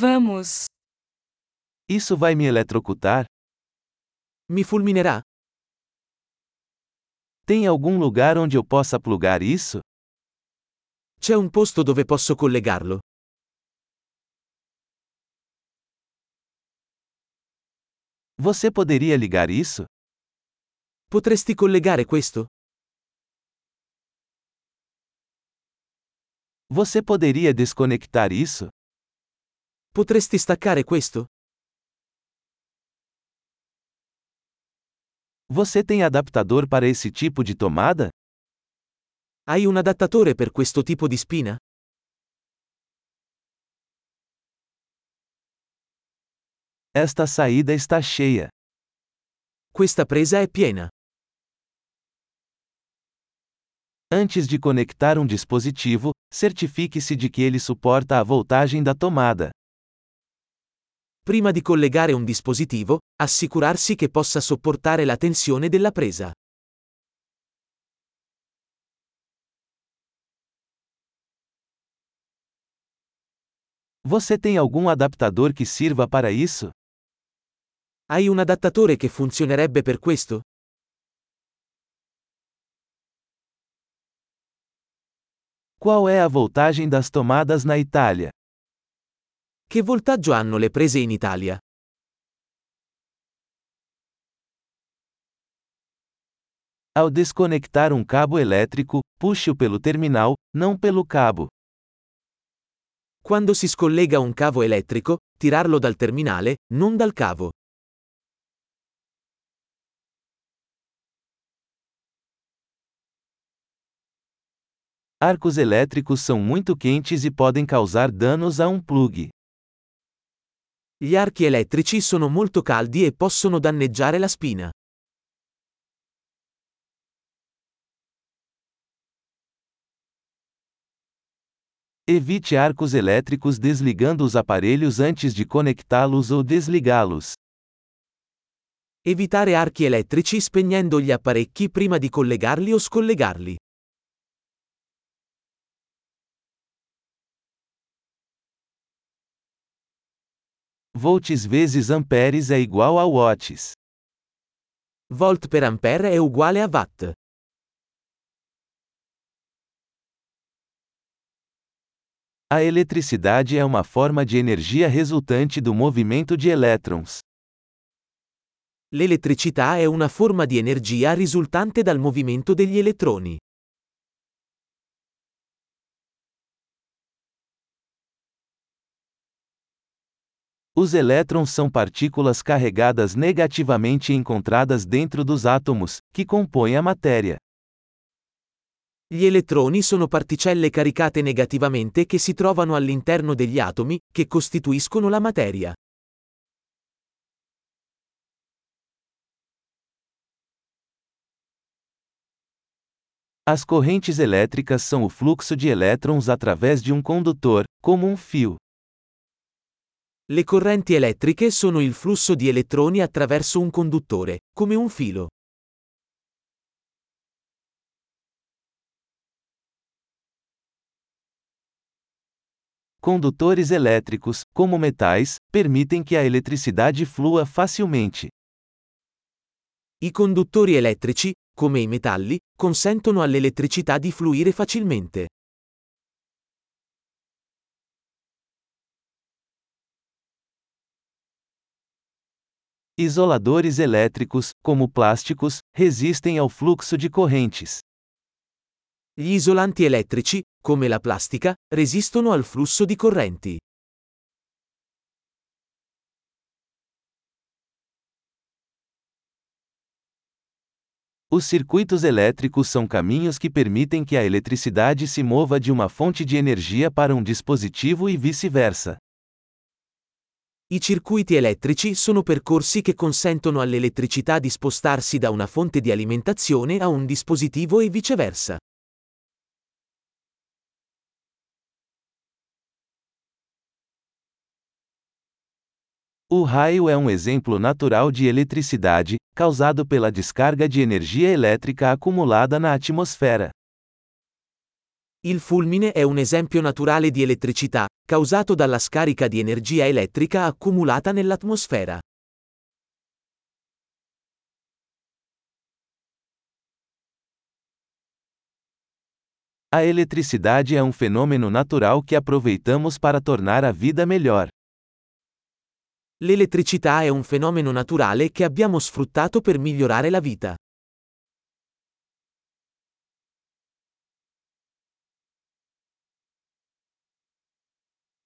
Vamos. Isso vai me eletrocutar? Mi fulminerà? Tem algum lugar onde eu possa plugar isso? C'è un posto dove posso collegarlo? Você poderia ligar isso? Potresti collegare questo? Você poderia desconectar isso? Potresti staccare questo? Você tem adaptador para esse tipo de tomada? Hai un adattatore per questo tipo di spina? Esta saída está cheia. Questa presa è piena. Antes de conectar um dispositivo, certifique-se de que ele suporta a voltagem da tomada. Prima di collegare un dispositivo, assicurarsi che possa sopportare la tensione della presa. Você tem algum adaptador que sirva para isso? Hai un adattatore che funzionerebbe per questo? Qual é a voltagem das tomadas na Itália? Che voltaggio hanno le prese in Italia? Ao desconectar um cabo elétrico, puxe-o pelo terminal, não pelo cabo. Quando si scollega un cavo elettrico, tirarlo dal terminale, non dal cavo. Arcos elétricos são muito quentes e podem causar danos a um plug. Gli archi elettrici sono molto caldi e possono danneggiare la spina. Evite arcos elétricos desligando os aparelhos antes de conectá-los ou desligá-los. Evitare archi elettrici spegnendo gli apparecchi prima di collegarli o scollegarli. Volts vezes amperes é igual a watts. Volt per ampere è uguale a watt. A eletricidade é uma forma de energia resultante do movimento de elétrons. L'elettricità è una forma di energia risultante dal movimento degli elettroni. Os elétrons são partículas carregadas negativamente encontradas dentro dos átomos, que compõem a matéria. Gli elettroni sono particelle caricate negativamente che si trovano all'interno degli atomi, che costituiscono la materia. As correntes elétricas são o fluxo de elétrons através de um condutor, como um fio. Le correnti elettriche sono il flusso di elettroni attraverso un conduttore, come un filo. Condutores elétricos, como metais, permitem que a eletricidade flua facilmente. I conduttori elettrici, come i metalli, consentono all'elettricità di fluire facilmente. Isoladores elétricos, como plásticos, resistem ao fluxo de correntes. Gli isolanti elettrici, come la plastica, resistono al flusso di correnti. Os circuitos elétricos são caminhos que permitem que a eletricidade se mova de uma fonte de energia para um dispositivo e vice-versa. I circuiti elettrici sono percorsi che consentono all'elettricità di spostarsi da una fonte di alimentazione a un dispositivo e viceversa. O raio é um exemplo natural de eletricidade, causado pela descarga de energia elétrica acumulada na atmosfera. Il fulmine è un esempio naturale di elettricità, causato dalla scarica di energia elettrica accumulata nell'atmosfera. A eletricidade é um fenômeno natural que aproveitamos para tornar a vida melhor. L'elettricità è un fenomeno naturale che abbiamo sfruttato per migliorare la vita.